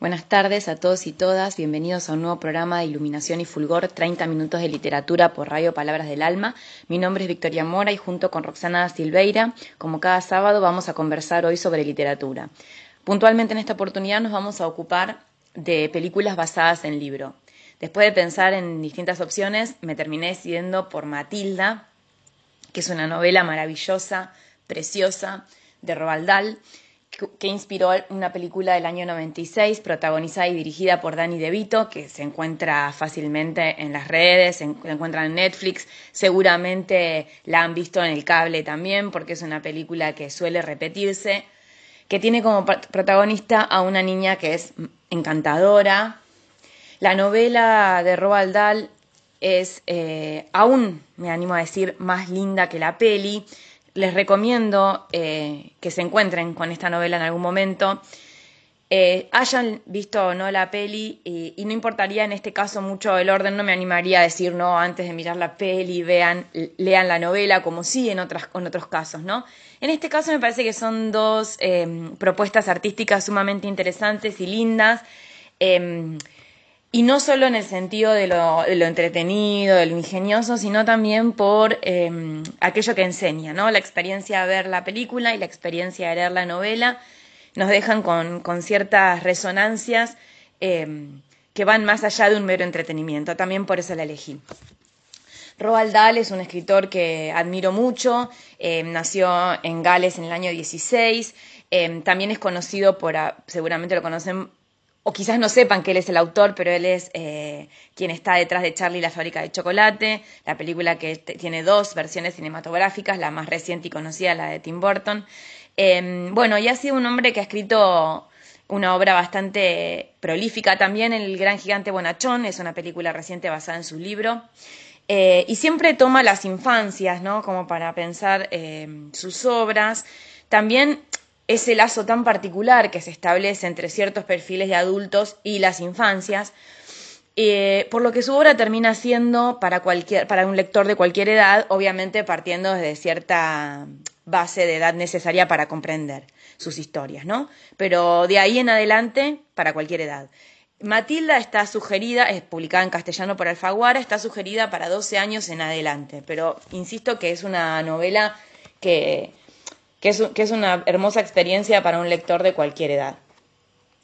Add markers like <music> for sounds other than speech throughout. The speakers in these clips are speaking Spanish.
Buenas tardes a todos y todas, bienvenidos a un nuevo programa de Iluminación y Fulgor, 30 minutos de literatura por Radio Palabras del Alma. Mi nombre es Victoria Mora y junto con Roxana Silveira, como cada sábado, vamos a conversar hoy sobre literatura. Puntualmente en esta oportunidad nos vamos a ocupar de películas basadas en libro. Después de pensar en distintas opciones, me terminé decidiendo por Matilda, que es una novela maravillosa, preciosa, de Roald Dahl, que inspiró una película del año 96, protagonizada y dirigida por Danny DeVito, que se encuentra fácilmente en las redes, se encuentra en Netflix, seguramente la han visto en el cable también, porque es una película que suele repetirse, que tiene como protagonista a una niña que es encantadora. La novela de Roald Dahl es eh, aún, me animo a decir, más linda que la peli les recomiendo eh, que se encuentren con esta novela en algún momento. Eh, hayan visto o no la peli y, no importaría en este caso mucho el orden, no me animaría a decir no antes de mirar la peli, vean, lean la novela como sí en, otras, en otros casos, ¿no? En este caso me parece que son dos eh, propuestas artísticas sumamente interesantes y lindas. Y no solo en el sentido de lo, entretenido, de lo ingenioso, sino también por em, aquello que enseña, ¿no? La experiencia de ver la película y la experiencia de leer la novela nos dejan con, ciertas resonancias em, que van más allá de un mero entretenimiento. También por eso la elegí. Roald Dahl es un escritor que admiro mucho, em, nació en Gales en el año 16, también es conocido por, seguramente lo conocen o quizás no sepan que él es el autor, pero él es eh, quien está detrás de Charlie y la fábrica de chocolate, la película que tiene dos versiones cinematográficas, la más reciente y conocida, la de Tim Burton. Em, bueno, y ha sido un hombre que ha escrito una obra bastante prolífica también, El gran gigante Bonachón, es una película reciente basada en su libro. Eh, y siempre toma las infancias, ¿no? Como para pensar em, sus obras. También ese lazo tan particular que se establece entre ciertos perfiles de adultos y las infancias, eh, por lo que su obra termina siendo para, cualquier, para un lector de cualquier edad, obviamente partiendo desde cierta base de edad necesaria para comprender sus historias, ¿no? Pero de ahí en adelante, para cualquier edad. Matilda está sugerida, es publicada en castellano por Alfaguara, está sugerida para 12 años en adelante, pero insisto que es una novela que que es, una hermosa experiencia para un lector de cualquier edad.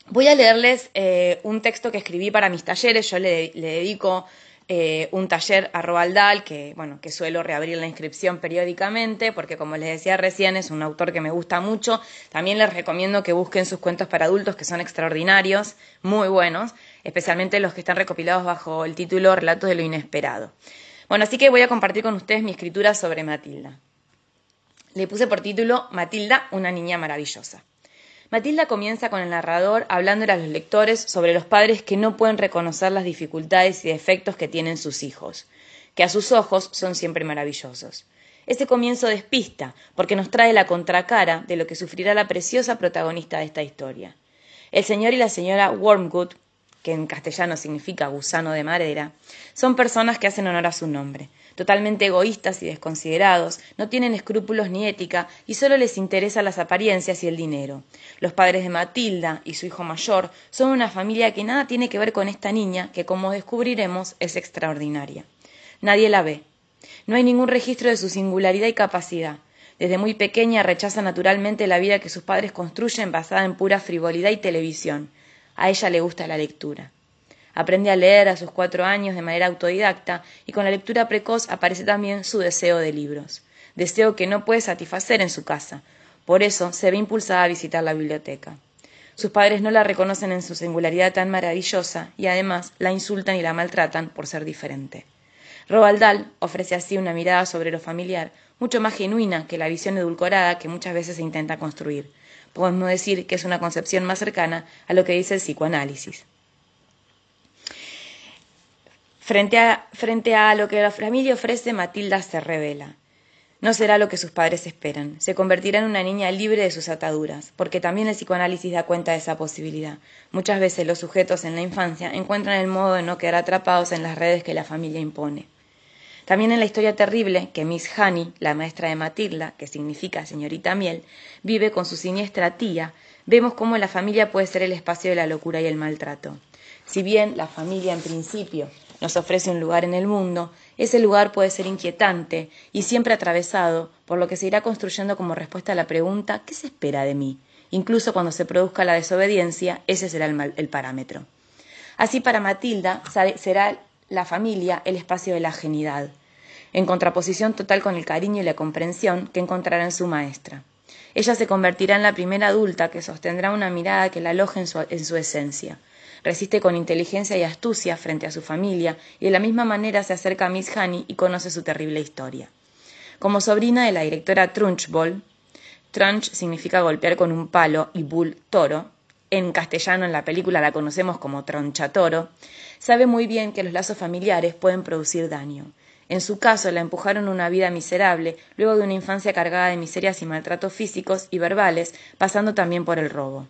Voy a leerles eh, un texto que escribí para mis talleres. Yo le, dedico eh, un taller a Roald Dahl, que, bueno, que suelo reabrir la inscripción periódicamente, porque como les decía recién, es un autor que me gusta mucho. También les recomiendo que busquen sus cuentos para adultos, que son extraordinarios, muy buenos, especialmente los que están recopilados bajo el título Relatos de lo Inesperado. Bueno, así que voy a compartir con ustedes mi escritura sobre Matilda. Le puse por título Matilda, una niña maravillosa. Matilda comienza con el narrador hablándole a los lectores sobre los padres que no pueden reconocer las dificultades y defectos que tienen sus hijos, que a sus ojos son siempre maravillosos. Ese comienzo despista, porque nos trae la contracara de lo que sufrirá la preciosa protagonista de esta historia. El señor y la señora Wormwood, que en castellano significa gusano de madera, son personas que hacen honor a su nombre, totalmente egoístas y desconsiderados, no tienen escrúpulos ni ética y solo les interesan las apariencias y el dinero. Los padres de Matilda y su hijo mayor son una familia que nada tiene que ver con esta niña que, como descubriremos, es extraordinaria. Nadie la ve. No hay ningún registro de su singularidad y capacidad. Desde muy pequeña rechaza naturalmente la vida que sus padres construyen basada en pura frivolidad y televisión. A ella le gusta la lectura. Aprende a leer a sus cuatro años de manera autodidacta y con la lectura precoz aparece también su deseo de libros, deseo que no puede satisfacer en su casa. Por eso se ve impulsada a visitar la biblioteca. Sus padres no la reconocen en su singularidad tan maravillosa y además la insultan y la maltratan por ser diferente. Roald ofrece así una mirada sobre lo familiar mucho más genuina que la visión edulcorada que muchas veces se intenta construir. Podemos decir que es una concepción más cercana a lo que dice el psicoanálisis. Frente a, lo que la familia ofrece, Matilda se revela. No será lo que sus padres esperan. Se convertirá en una niña libre de sus ataduras, porque también el psicoanálisis da cuenta de esa posibilidad. Muchas veces los sujetos en la infancia encuentran el modo de no quedar atrapados en las redes que la familia impone. También en la historia terrible que Miss Honey, la maestra de Matilda, que significa señorita miel, vive con su siniestra tía, vemos cómo la familia puede ser el espacio de la locura y el maltrato. Si bien la familia en principio nos ofrece un lugar en el mundo, ese lugar puede ser inquietante y siempre atravesado por lo que se irá construyendo como respuesta a la pregunta ¿qué se espera de mí? Incluso cuando se produzca la desobediencia, ese será el, parámetro. Así para Matilda será la familia el espacio de la genidad, en contraposición total con el cariño y la comprensión que encontrará en su maestra. Ella se convertirá en la primera adulta que sostendrá una mirada que la aloje en su esencia, resiste con inteligencia y astucia frente a su familia y de la misma manera se acerca a Miss Honey y conoce su terrible historia. Como sobrina de la directora Trunchbull, Trunch significa golpear con un palo y bull toro, en castellano en la película la conocemos como tronchatoro, sabe muy bien que los lazos familiares pueden producir daño. En su caso, la empujaron una vida miserable, luego de una infancia cargada de miserias y maltratos físicos y verbales, pasando también por el robo.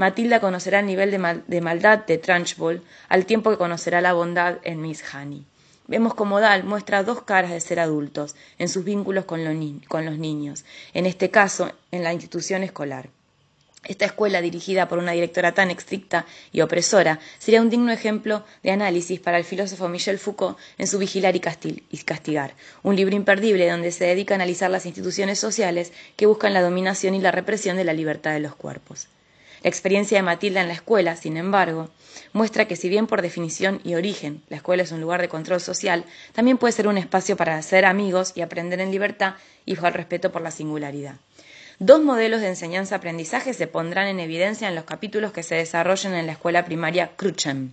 Matilda conocerá el nivel de, maldad de Trunchbull al tiempo que conocerá la bondad en Miss Honey. Vemos cómo Dal muestra dos caras de ser adultos en sus vínculos con, con los niños, en este caso en la institución escolar. Esta escuela, dirigida por una directora tan estricta y opresora, sería un digno ejemplo de análisis para el filósofo Michel Foucault en su Vigilar y Castigar, un libro imperdible donde se dedica a analizar las instituciones sociales que buscan la dominación y la represión de la libertad de los cuerpos. La experiencia de Matilda en la escuela, sin embargo, muestra que si bien por definición y origen la escuela es un lugar de control social, también puede ser un espacio para hacer amigos y aprender en libertad y bajo el respeto por la singularidad. Dos modelos de enseñanza-aprendizaje se pondrán en evidencia en los capítulos que se desarrollan en la escuela primaria Cruchem.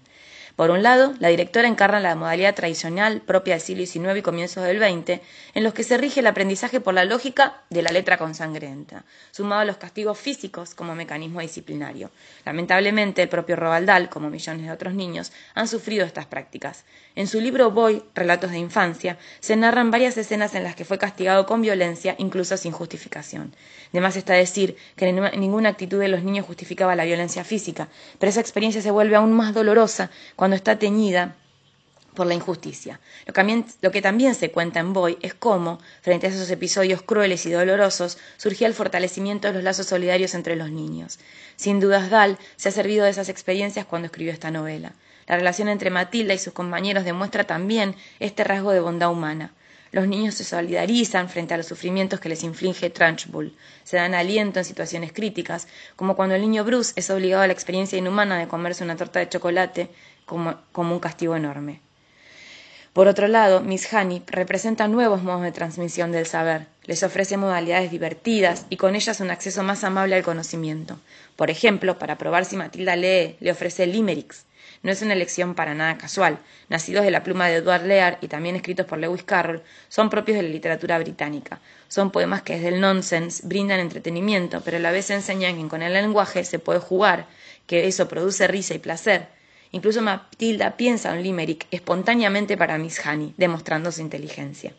Por un lado, la directora encarna la modalidad tradicional propia del siglo XIX y comienzos del XX, en los que se rige el aprendizaje por la lógica de la letra consangrienta, sumado a los castigos físicos como mecanismo disciplinario. Lamentablemente, el propio Roald como millones de otros niños, han sufrido estas prácticas. En su libro Boy, Relatos de Infancia, se narran varias escenas en las que fue castigado con violencia, incluso sin justificación. Además está decir que ninguna actitud de los niños justificaba la violencia física, pero esa experiencia se vuelve aún más dolorosa cuando está teñida por la injusticia. Lo que, también se cuenta en Boy es cómo, frente a esos episodios crueles y dolorosos, surgía el fortalecimiento de los lazos solidarios entre los niños. Sin dudas, Dahl se ha servido de esas experiencias cuando escribió esta novela. La relación entre Matilda y sus compañeros demuestra también este rasgo de bondad humana. Los niños se solidarizan frente a los sufrimientos que les inflige Trunchbull. Se dan aliento en situaciones críticas, como cuando el niño Bruce es obligado a la experiencia inhumana de comerse una torta de chocolate como, un castigo enorme. Por otro lado, Miss Honey representa nuevos modos de transmisión del saber, les ofrece modalidades divertidas y con ellas un acceso más amable al conocimiento. Por ejemplo, para probar si Matilda lee, le ofrece limericks, no es una elección para nada casual. Nacidos de la pluma de Edward Lear y también escritos por Lewis Carroll, son propios de la literatura británica. Son poemas que desde el nonsense brindan entretenimiento, pero a la vez enseñan que con el lenguaje se puede jugar, que eso produce risa y placer. Incluso Matilda piensa un limerick espontáneamente para Miss Honey, demostrando su inteligencia.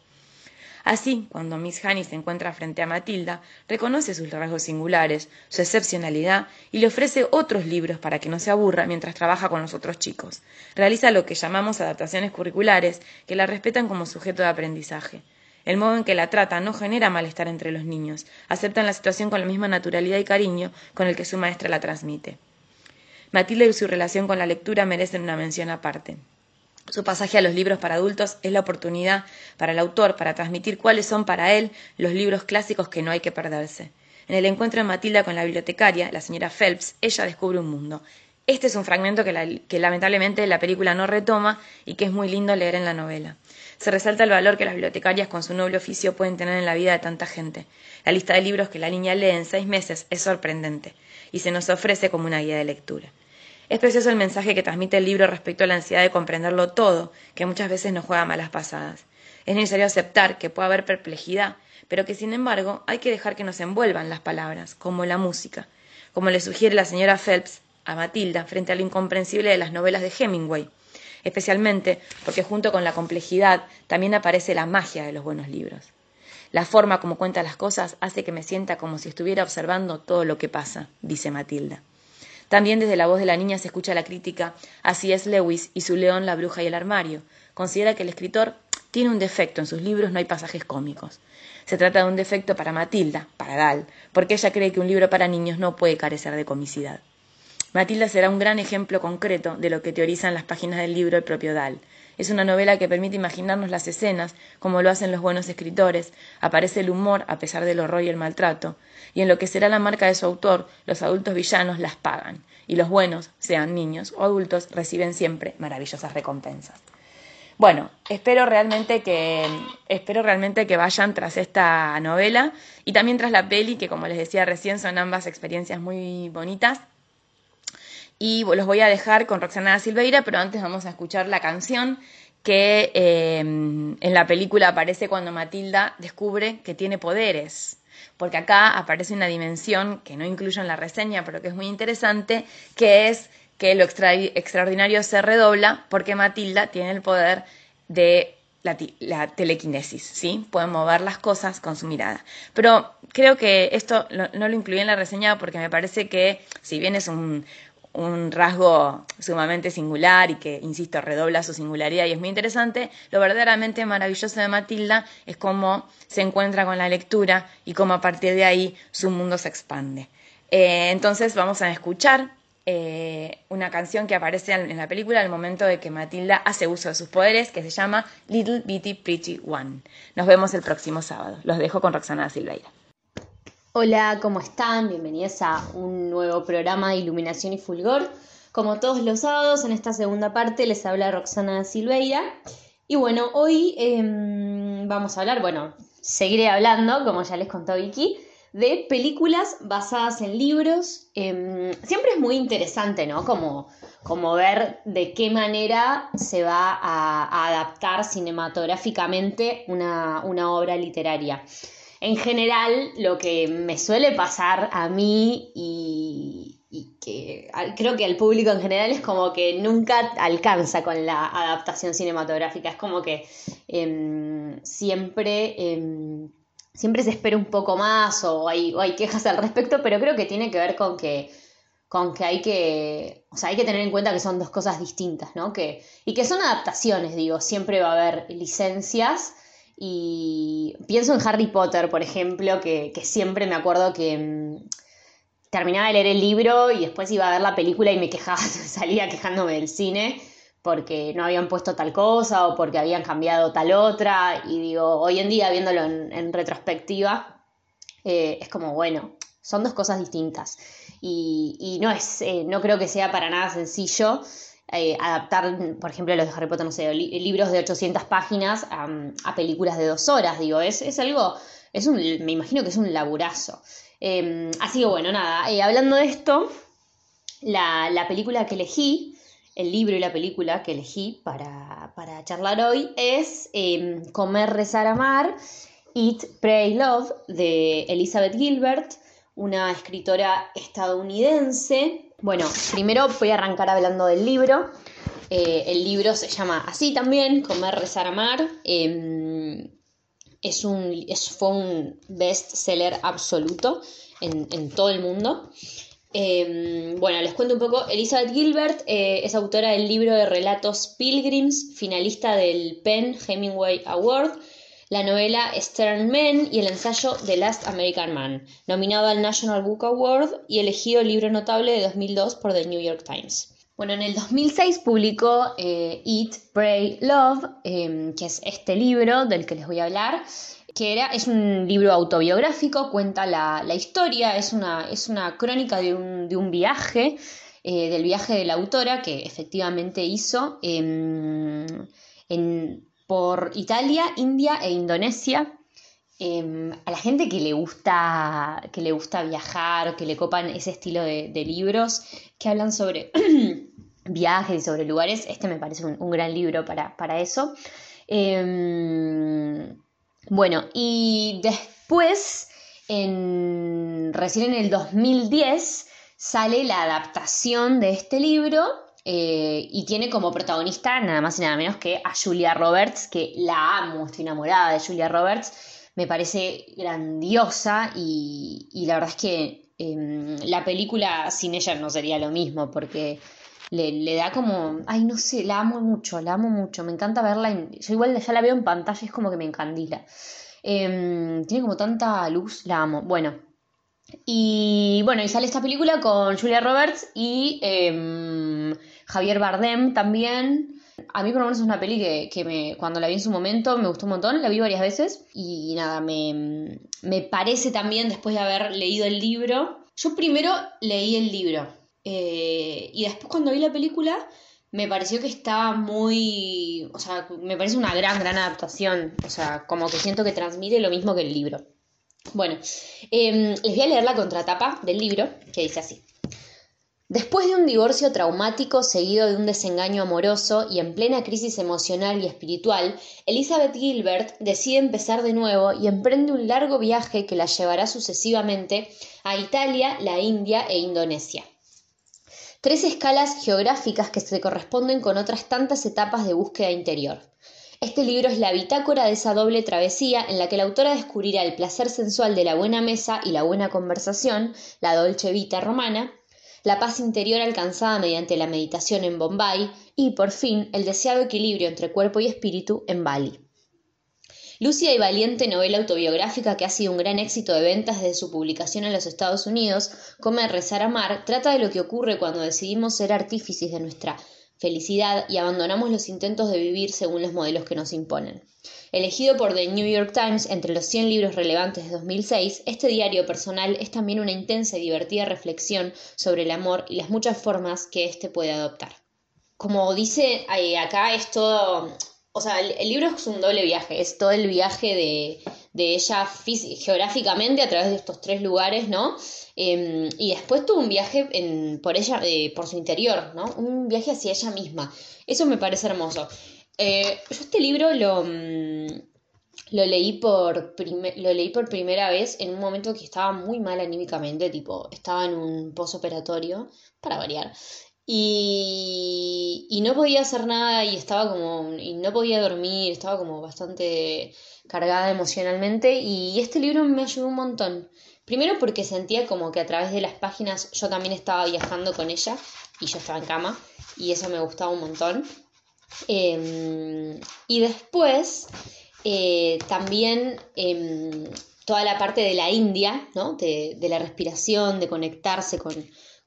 Así, cuando Miss Honey se encuentra frente a Matilda, reconoce sus rasgos singulares, su excepcionalidad y le ofrece otros libros para que no se aburra mientras trabaja con los otros chicos. Realiza lo que llamamos adaptaciones curriculares, que la respetan como sujeto de aprendizaje. El modo en que la trata no genera malestar entre los niños, aceptan la situación con la misma naturalidad y cariño con el que su maestra la transmite. Matilda y su relación con la lectura merecen una mención aparte. Su pasaje a los libros para adultos es la oportunidad para el autor para transmitir cuáles son para él los libros clásicos que no hay que perderse. En el encuentro de Matilda con la bibliotecaria, la señora Phelps, ella descubre un mundo. Este es un fragmento que, lamentablemente la película no retoma y que es muy lindo leer en la novela. Se resalta el valor que las bibliotecarias con su noble oficio pueden tener en la vida de tanta gente. La lista de libros que la niña lee en seis meses es sorprendente y se nos ofrece como una guía de lectura. Es precioso el mensaje que transmite el libro respecto a la ansiedad de comprenderlo todo, que muchas veces nos juega malas pasadas. Es necesario aceptar que puede haber perplejidad, pero que sin embargo hay que dejar que nos envuelvan las palabras, como la música, como le sugiere la señora Phelps a Matilda frente a lo incomprensible de las novelas de Hemingway, especialmente porque junto con la complejidad también aparece la magia de los buenos libros. La forma como cuenta las cosas hace que me sienta como si estuviera observando todo lo que pasa, dice Matilda. También desde la voz de la niña se escucha la crítica a C.S. Lewis y su León, la bruja y el armario. Considera que el escritor tiene un defecto, en sus libros no hay pasajes cómicos. Se trata de un defecto para Matilda, para Dal, porque ella cree que un libro para niños no puede carecer de comicidad. Matilda será un gran ejemplo concreto de lo que teorizan las páginas del libro el propio Dal. Es una novela que permite imaginarnos las escenas, como lo hacen los buenos escritores, aparece el humor a pesar del horror y el maltrato, y en lo que será la marca de su autor, los adultos villanos las pagan, y los buenos, sean niños o adultos, reciben siempre maravillosas recompensas. Bueno, espero realmente que espero realmente que vayan tras esta novela y también tras la peli, que como les decía recién son ambas experiencias muy bonitas. Y los voy a dejar con Roxana Silveira, pero antes vamos a escuchar la canción que eh, en la película aparece cuando Matilda descubre que tiene poderes. Porque acá aparece una dimensión que no incluyo en la reseña, pero que es muy interesante, que es que lo extraordinario se redobla porque Matilda tiene el poder de la, telequinesis, ¿sí? Puede mover las cosas con su mirada. Pero creo que esto no lo incluí en la reseña porque me parece que, si bien es un, un rasgo sumamente singular y que, insisto, redobla su singularidad y es muy interesante, lo verdaderamente maravilloso de Matilda es cómo se encuentra con la lectura y cómo a partir de ahí su mundo se expande. Eh, entonces vamos a escuchar eh, una canción que aparece en la película al momento de que Matilda hace uso de sus poderes, que se llama Little Bitty Pretty One. Nos vemos el próximo sábado. Los dejo con Roxana Silveira. Hola, ¿cómo están? Bienvenidos a un nuevo programa de Iluminación y Fulgor. Como todos los sábados, en esta segunda parte les habla Roxana Silveira. Y bueno, hoy em, vamos a hablar, bueno, seguiré hablando, como ya les contó Vicky, de películas basadas en libros. Em, siempre es muy interesante, ¿no? Como, como ver de qué manera se va a, adaptar cinematográficamente una, obra literaria. En general, lo que me suele pasar a mí y, que creo que al público en general es como que nunca alcanza con la adaptación cinematográfica. Es como que em, siempre siempre se espera un poco más o hay, hay quejas al respecto, pero creo que tiene que ver con que, con que hay que, o sea, hay que tener en cuenta que son dos cosas distintas, ¿no? Que, y que son adaptaciones, digo, siempre va a haber licencias y pienso en Harry Potter, por ejemplo, que, que siempre me acuerdo que mm, terminaba de leer el libro y después iba a ver la película y me quejaba, <laughs> salía quejándome del cine porque no habían puesto tal cosa o porque habían cambiado tal otra. Y digo, hoy en día, viéndolo en, retrospectiva, eh, es como, bueno, son dos cosas distintas. Y, no, es, eh, no creo que sea para nada sencillo eh, adaptar, por ejemplo, los de Harry Potter, no sé, libros de 800 páginas a, películas de dos horas. Digo, es, es algo, es un, me imagino que es un laburazo. Em, así que bueno, nada, hablando de esto, la, la película que elegí el libro y la película que elegí para, charlar hoy es em, Comer, Rezar, Amar, Eat, Pray, Love, de Elizabeth Gilbert, una escritora estadounidense. Bueno, primero voy a arrancar hablando del libro. Eh, el libro se llama así también, Comer, Rezar, Amar. Em, es un, fue un absoluto en, en todo el mundo. Em, bueno, les cuento un poco. Elizabeth Gilbert eh, es autora del libro de relatos Pilgrims, finalista del Penn Hemingway Award, la novela Stern Men y el ensayo The Last American Man, nominado al National Book Award y elegido libro notable de 2002 por The New York Times. Bueno, en el 2006 publicó eh, Eat, Pray, Love, em, que es este libro del que les voy a hablar que era, es un libro autobiográfico, cuenta la, historia, es una, es una crónica de un, viaje, eh, del viaje de la autora que efectivamente hizo em, por Italia, India e Indonesia. Em, a la gente que le gusta que le gusta viajar, que le copan ese estilo de, libros que hablan sobre <clears throat> viajes y sobre lugares, este me parece un, gran libro para, para eso. Em, bueno, y después, recién en el 2010, sale la adaptación de este libro eh, y tiene como protagonista nada más y nada menos que a Julia Roberts, que la amo, estoy enamorada de Julia Roberts, me parece grandiosa y, la verdad es que em, la película sin ella no sería lo mismo porque le, da como, ay, no sé, la amo mucho, la amo mucho, me encanta verla, yo igual ya la veo en pantalla, es como que me encandila. Em, tiene como tanta luz, la amo. Bueno, y bueno, y sale esta película con Julia Roberts y em, Javier Bardem también. A mí por lo menos es una peli que, me, cuando la vi en su momento me gustó un montón, la vi varias veces y nada, me, me parece también después de haber leído el libro. Yo primero leí el libro eh, y después cuando vi la película me pareció que estaba muy, o sea, me parece una gran, gran adaptación, o sea, como que siento que transmite lo mismo que el libro. Bueno, em, les voy a leer la contratapa del libro, que dice así. Después de un divorcio traumático seguido de un desengaño amoroso y en plena crisis emocional y espiritual, Elizabeth Gilbert decide empezar de nuevo y emprende un largo viaje que la llevará sucesivamente a Italia, la India e Indonesia. Tres escalas geográficas que se corresponden con otras tantas etapas de búsqueda interior. Este libro es la bitácora de esa doble travesía en la que la autora descubrirá el placer sensual de la buena mesa y la buena conversación, la dolce vita romana, la paz interior alcanzada mediante la meditación en Bombay y, por fin, el deseado equilibrio entre cuerpo y espíritu en Bali. Lúcida y valiente novela autobiográfica que ha sido un gran éxito de ventas desde su publicación en los Estados Unidos, Comer, Rezar, Amar, trata de lo que ocurre cuando decidimos ser artífices de nuestra felicidad y abandonamos los intentos de vivir según los modelos que nos imponen. Elegido por The New York Times entre los 100 libros relevantes de 2006, este diario personal es también una intensa y divertida reflexión sobre el amor y las muchas formas que éste puede adoptar. Como dice eh, acá, es todo o sea, el, libro es un doble viaje, es todo el viaje de, ella geográficamente a través de estos tres lugares, ¿no? Em, y después tuvo un viaje por ella, eh, por su interior, ¿no? Un viaje hacia ella misma. Eso me parece hermoso. Eh, yo este libro lo, mm, lo, leí por lo leí por primera vez en un momento que estaba muy mal anímicamente, tipo, estaba en un posoperatorio, para variar. Y, y, no podía hacer nada y estaba como, y no podía dormir, estaba como bastante cargada emocionalmente y este libro me ayudó un montón. Primero porque sentía como que a través de las páginas yo también estaba viajando con ella y yo estaba en cama y eso me gustaba un montón. Em, y después eh, también em, toda la parte de la India, ¿no? de, de la respiración, de conectarse con,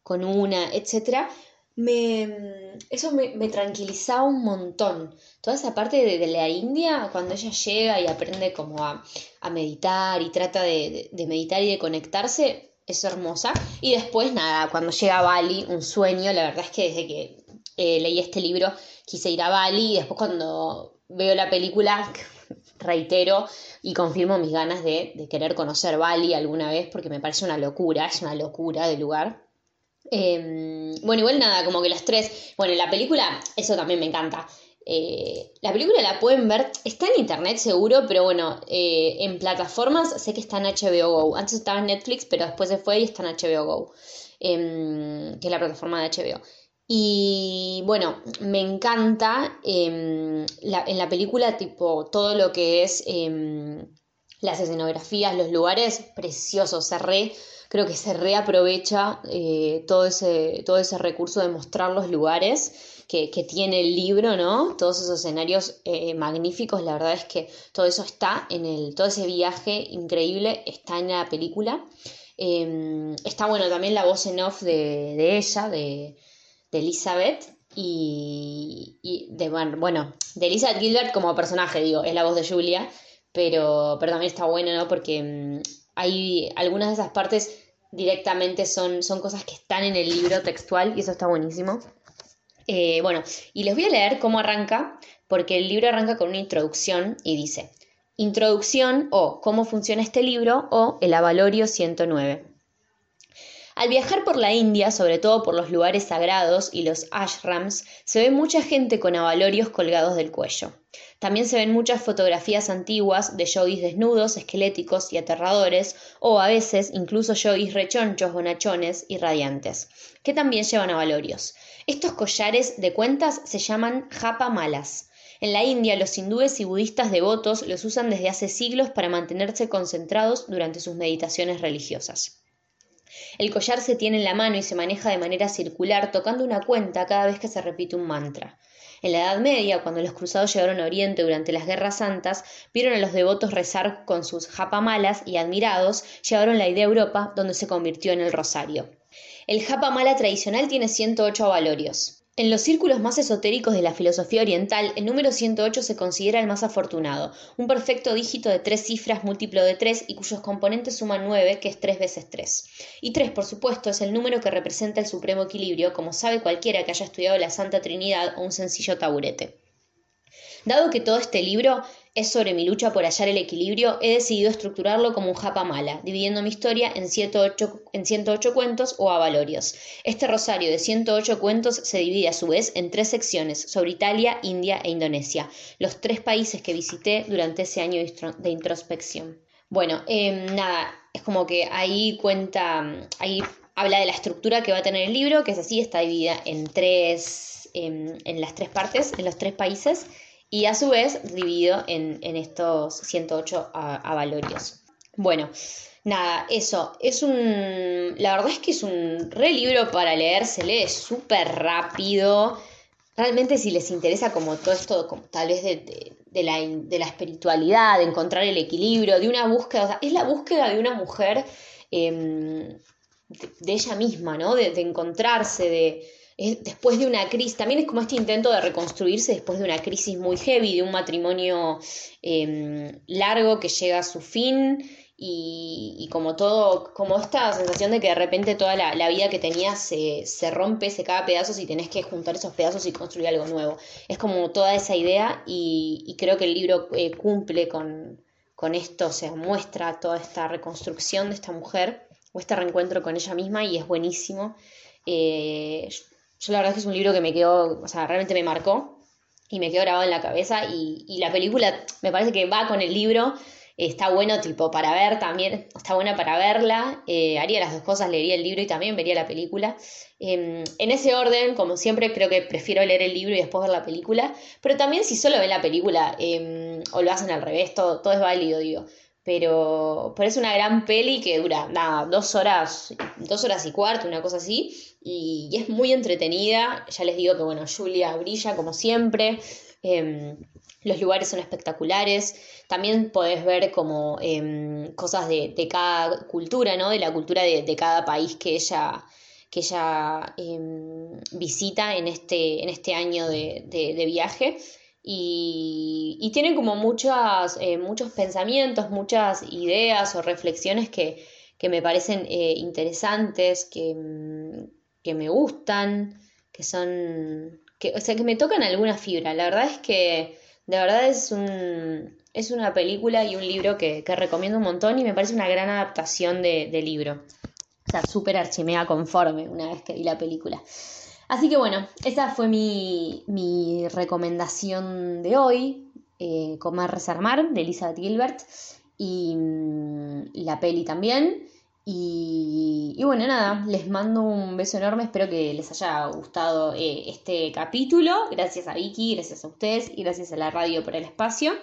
con una, etcétera, me, eso me, tranquilizaba un montón. Toda esa parte de, la India, cuando ella llega y aprende como a, meditar y trata de, meditar y de conectarse, es hermosa. Y después, nada, cuando llega a Bali, un sueño, la verdad es que desde que eh, leí este libro quise ir a Bali y después cuando veo la película, <laughs> reitero y confirmo mis ganas de, de querer conocer Bali alguna vez porque me parece una locura, es una locura de lugar. Em, bueno, igual nada, como que las tres. Bueno, la película, eso también me encanta. Eh, la película la pueden ver, está en internet seguro, pero bueno, eh, en plataformas sé que está en HBO Go. Antes estaba en Netflix, pero después se fue y está en HBO Go, em, que es la plataforma de HBO. Y bueno, me encanta em, en la película, tipo, todo lo que es las escenografías, los lugares preciosos, re creo que se reaprovecha eh, todo, ese, todo ese recurso de mostrar los lugares que, tiene el libro, ¿no? Todos esos escenarios eh, magníficos, la verdad es que todo eso está en el, todo ese viaje increíble está en la película. Em, está bueno también la voz en off de, ella, de, Elizabeth, y, de, bueno, de Elizabeth Gilbert como personaje, digo, es la voz de Julia, pero, pero también está bueno, ¿no? Porque mm, hay algunas de esas partes directamente son, son cosas que están en el libro textual y eso está buenísimo. Eh, bueno, y les voy a leer cómo arranca, porque el libro arranca con una introducción y dice, Introducción o cómo funciona este libro o el Avalorio 109. Al viajar por la India, sobre todo por los lugares sagrados y los ashrams, se ve mucha gente con avalorios colgados del cuello. También se ven muchas fotografías antiguas de yogis desnudos, esqueléticos y aterradores, o a veces incluso yogis rechonchos, bonachones y radiantes, que también llevan avalorios. Estos collares de cuentas se llaman japa malas. En la India, los hindúes y budistas devotos los usan desde hace siglos para mantenerse concentrados durante sus meditaciones religiosas. El collar se tiene en la mano y se maneja de manera circular, tocando una cuenta cada vez que se repite un mantra. En la Edad Media, cuando los cruzados llegaron a Oriente durante las Guerras Santas, vieron a los devotos rezar con sus japamalas y admirados, llevaron la idea a Europa, donde se convirtió en el rosario. El japamala tradicional tiene 108 avalorios. En los círculos más esotéricos de la filosofía oriental, el número 108 se considera el más afortunado, un perfecto dígito de tres cifras múltiplo de tres y cuyos componentes suman 9, que es 3 veces 3. Y 3, por supuesto, es el número que representa el supremo equilibrio, como sabe cualquiera que haya estudiado la Santa Trinidad o un sencillo taburete. Dado que todo este libro es sobre mi lucha por hallar el equilibrio, he decidido estructurarlo como un japa mala, dividiendo mi historia en 108, en 108 cuentos o avalorios. Este rosario de 108 cuentos se divide a su vez en tres secciones sobre Italia, India e Indonesia, los tres países que visité durante ese año de introspección. Bueno, em, nada, es como que ahí cuenta, ahí habla de la estructura que va a tener el libro, que es así, está dividida en tres, em, en las tres partes, en los tres países y a su vez dividido en, estos 108 avalorios. Bueno, nada, eso, es un, la verdad es que es un re libro para leer, se lee súper rápido. Realmente si les interesa como todo esto, como tal vez de, la, de, la, espiritualidad, de encontrar el equilibrio, de una búsqueda, es la búsqueda de una mujer em, de, ella misma, ¿no? de encontrarse, de, después de una crisis, también es como este intento de reconstruirse después de una crisis muy heavy, de un matrimonio em, largo que llega a su fin y, como todo, como esta sensación de que de repente toda la, vida que tenías se, se, rompe, se cae a pedazos y tenés que juntar esos pedazos y construir algo nuevo. Es como toda esa idea y, creo que el libro eh, cumple con, con esto, o sea, muestra toda esta reconstrucción de esta mujer o este reencuentro con ella misma y es buenísimo. Eh, yo la verdad es que es un libro que me quedó, o sea, realmente me marcó y me quedó grabado en la cabeza y, la película me parece que va con el libro, está bueno tipo para ver también, está buena para verla, eh, haría las dos cosas, leería el libro y también vería la película. Em, en ese orden, como siempre, creo que prefiero leer el libro y después ver la película, pero también si solo ven la película em, o lo hacen al revés, todo, todo es válido, digo. Pero, pero es una gran peli que dura, nada, dos horas, dos horas y cuarto, una cosa así, y, es muy entretenida. Ya les digo que, bueno, Julia brilla como siempre. Em, los lugares son espectaculares. También podés ver como em, cosas de, cada cultura, ¿no? De la cultura de, cada país que ella, que ella em, visita en este, en este año de, de viaje y, tienen como muchas, eh, muchos pensamientos, muchas ideas o reflexiones que, me parecen eh, interesantes, mm, que, me gustan, que son, que, o sea, que me tocan alguna fibra. La verdad es que de verdad es, un, es una película y un libro que, recomiendo un montón y me parece una gran adaptación de, de libro. O sea, súper archimea conforme una vez que vi la película. Así que bueno, esa fue mi, recomendación de hoy, eh, Comer, Resarmar, de Elizabeth Gilbert, y mm, la peli también. Y, bueno, nada, les mando un beso enorme, espero que les haya gustado eh, este capítulo. Gracias a Vicky, gracias a ustedes y gracias a la radio por el espacio.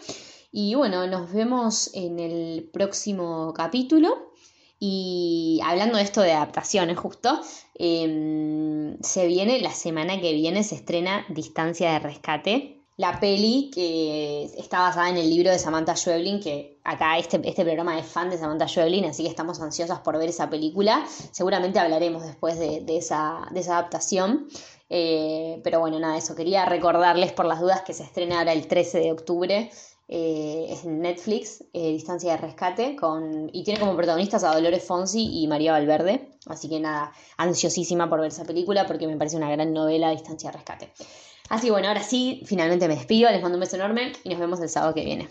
Y bueno, nos vemos en el próximo capítulo. Y hablando de esto de adaptaciones, justo, em, se viene, la semana que viene se estrena Distancia de Rescate, la peli que está basada en el libro de Samantha Schweblin, que acá este, este programa es fan de Samantha Schweblin, así que estamos ansiosas por ver esa película. Seguramente hablaremos después de, esa, de esa, adaptación. Eh, pero bueno, nada, eso quería recordarles por las dudas que se estrena ahora el 13 de octubre eh, es Netflix, eh, Distancia de Rescate, con, y tiene como protagonistas a Dolores Fonsi y María Valverde. Así que nada, ansiosísima por ver esa película porque me parece una gran novela, Distancia de Rescate. Así bueno, ahora sí, finalmente me despido, les mando un beso enorme y nos vemos el sábado que viene.